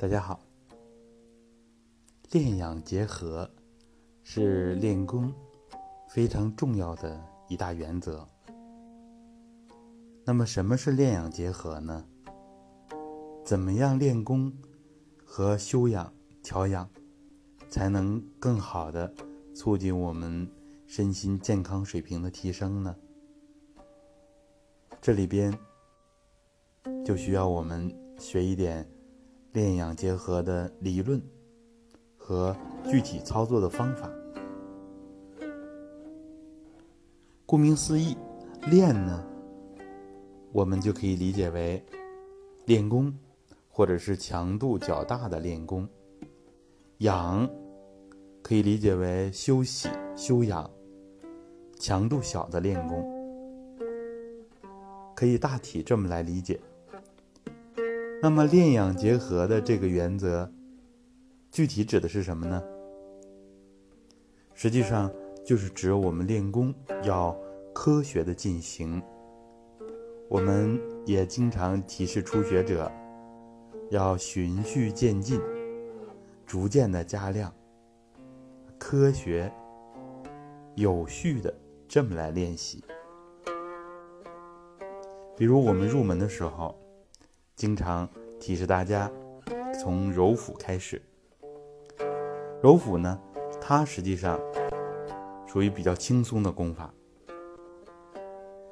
大家好，练养结合是练功非常重要的一大原则。那么，什么是练养结合呢？怎么样练功和修养、调养，才能更好的促进我们身心健康水平的提升呢？这里边就需要我们学一点。练养结合的理论和具体操作的方法。顾名思义，练呢，我们就可以理解为练功，或者是强度较大的练功；养可以理解为休息休养，强度小的练功。可以大体这么来理解。那么练养结合的这个原则，具体指的是什么呢？实际上就是指我们练功要科学的进行。我们也经常提示初学者，要循序渐进，逐渐的加量，科学、有序的这么来练习。比如我们入门的时候。经常提示大家从揉腹开始。揉腹呢，它实际上属于比较轻松的功法，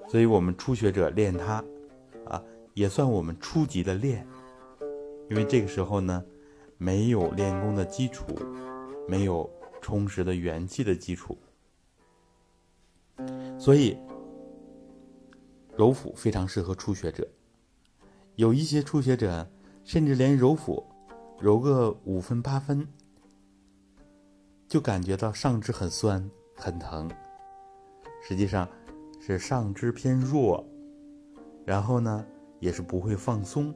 所以我们初学者练它，啊，也算我们初级的练。因为这个时候呢，没有练功的基础，没有充实的元气的基础，所以揉腹非常适合初学者。有一些初学者，甚至连揉腹，揉个五分八分，就感觉到上肢很酸很疼。实际上，是上肢偏弱，然后呢，也是不会放松，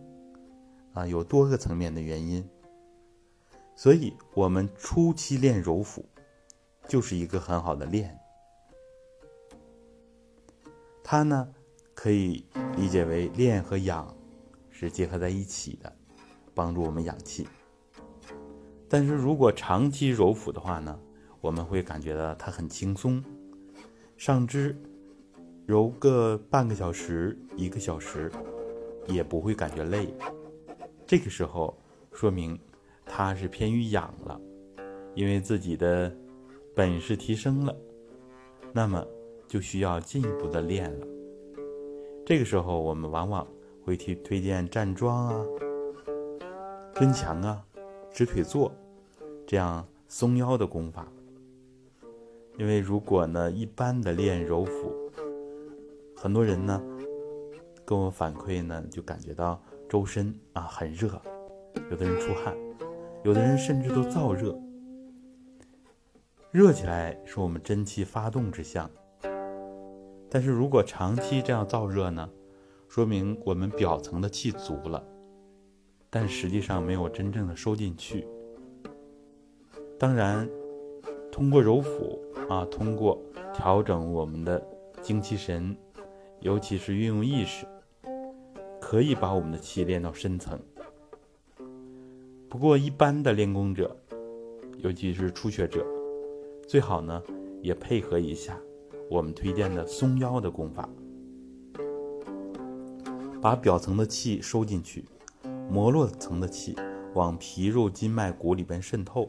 啊，有多个层面的原因。所以，我们初期练揉腹，就是一个很好的练。它呢，可以理解为练和养。是结合在一起的，帮助我们养气。但是如果长期揉腹的话呢，我们会感觉到它很轻松，上肢揉个半个小时、一个小时，也不会感觉累。这个时候说明它是偏于养了，因为自己的本事提升了，那么就需要进一步的练了。这个时候我们往往。会提推荐站桩啊、蹲墙啊、直腿坐这样松腰的功法。因为如果呢一般的练柔腹，很多人呢跟我反馈呢就感觉到周身啊很热，有的人出汗，有的人甚至都燥热。热起来是我们真气发动之象，但是如果长期这样燥热呢？说明我们表层的气足了，但实际上没有真正的收进去。当然，通过揉腹啊，通过调整我们的精气神，尤其是运用意识，可以把我们的气练到深层。不过，一般的练功者，尤其是初学者，最好呢也配合一下我们推荐的松腰的功法。把表层的气收进去，膜络层的气往皮肉筋脉骨里边渗透，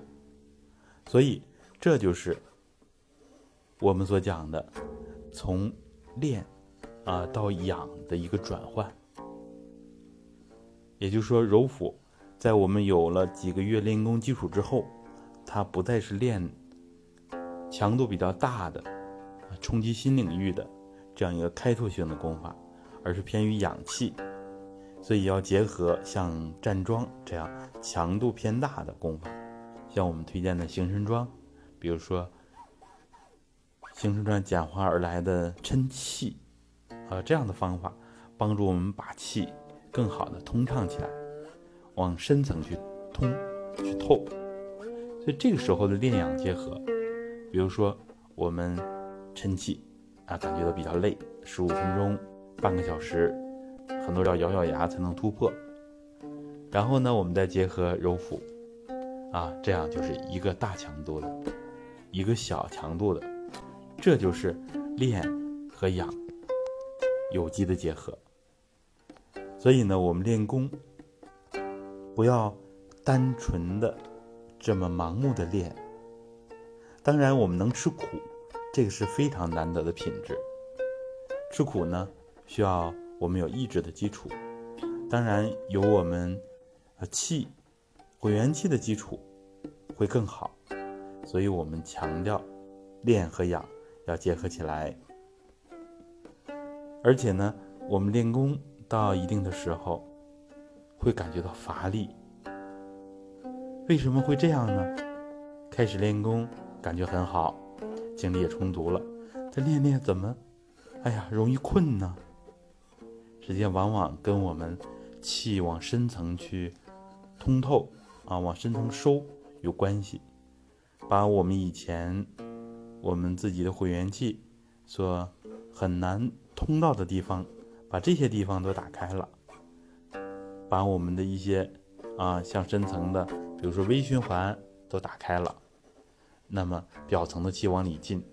所以这就是我们所讲的从练啊到养的一个转换。也就是说，揉腹在我们有了几个月练功基础之后，它不再是练强度比较大的、冲击新领域的这样一个开拓性的功法。而是偏于养气，所以要结合像站桩这样强度偏大的功法，像我们推荐的行神桩，比如说行神桩简化而来的抻气，啊这样的方法，帮助我们把气更好的通畅起来，往深层去通去透。所以这个时候的练养结合，比如说我们抻气啊，感觉到比较累，十五分钟。半个小时，很多要咬咬牙才能突破。然后呢，我们再结合揉腹，啊，这样就是一个大强度的，一个小强度的，这就是练和养有机的结合。所以呢，我们练功不要单纯的这么盲目的练。当然，我们能吃苦，这个是非常难得的品质。吃苦呢，需要我们有意志的基础，当然有我们呃气、混元气的基础会更好。所以我们强调练和养要结合起来，而且呢，我们练功。到一定的时候，会感觉到乏力。为什么会这样呢？开始练功感觉很好，精力也充足了，再练练怎么，哎呀，容易困呢？际上往往跟我们气往深层去通透啊，往深层收有关系。把我们以前我们自己的混元气所很难通到的地方。把这些地方都打开了，把我们的一些啊，像深层的，比如说微循环都打开了，那么表层的气往里进，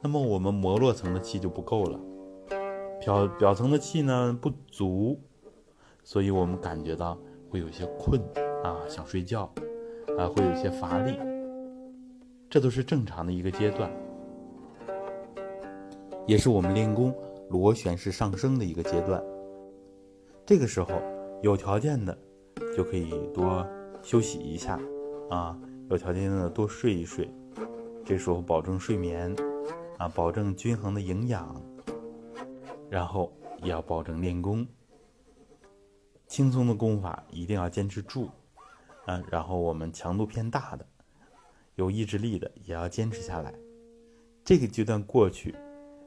那么我们膜络层的气就不够了，表表层的气呢不足，所以我们感觉到会有些困啊，想睡觉啊，会有些乏力，这都是正常的一个阶段，也是我们练功。螺旋式上升的一个阶段，这个时候有条件的就可以多休息一下啊，有条件的多睡一睡，这时候保证睡眠啊，保证均衡的营养，然后也要保证练功。轻松的功法一定要坚持住啊，然后我们强度偏大的、有意志力的也要坚持下来。这个阶段过去，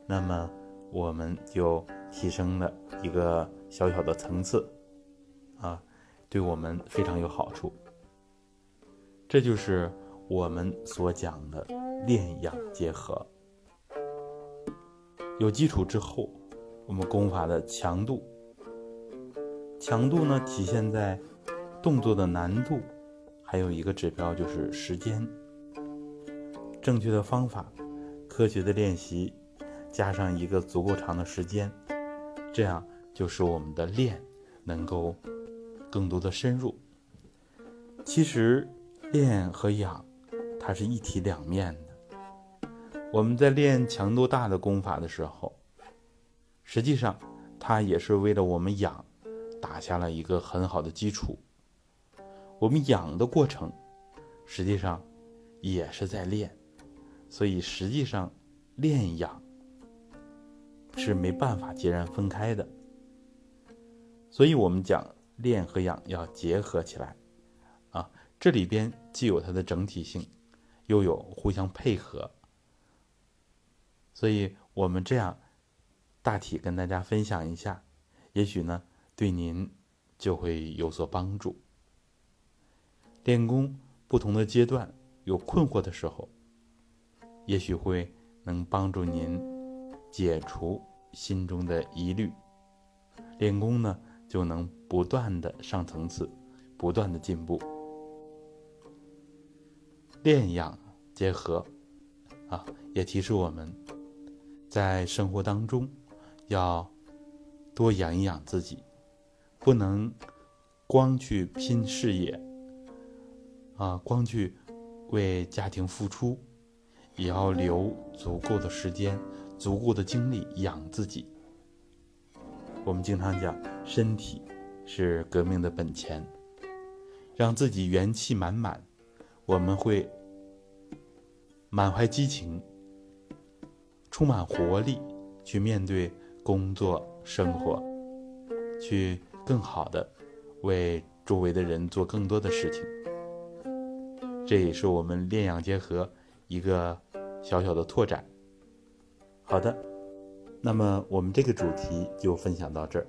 那么。我们就提升了一个小小的层次，啊，对我们非常有好处。这就是我们所讲的练养结合。有基础之后，我们功法的强度，强度呢体现在动作的难度，还有一个指标就是时间。正确的方法，科学的练习。加上一个足够长的时间，这样就使我们的练能够更多的深入。其实练和养，它是一体两面的。我们在练强度大的功法的时候，实际上它也是为了我们养打下了一个很好的基础。我们养的过程，实际上也是在练，所以实际上练养。是没办法截然分开的，所以我们讲练和养要结合起来，啊，这里边既有它的整体性，又有互相配合，所以我们这样大体跟大家分享一下，也许呢对您就会有所帮助。练功不同的阶段有困惑的时候，也许会能帮助您。解除心中的疑虑，练功呢就能不断的上层次，不断的进步。练养结合，啊，也提示我们，在生活当中要多养一养自己，不能光去拼事业，啊，光去为家庭付出，也要留足够的时间。足够的精力养自己。我们经常讲，身体是革命的本钱，让自己元气满满，我们会满怀激情，充满活力去面对工作生活，去更好的为周围的人做更多的事情。这也是我们练养结合一个小小的拓展。好的，那么我们这个主题就分享到这儿。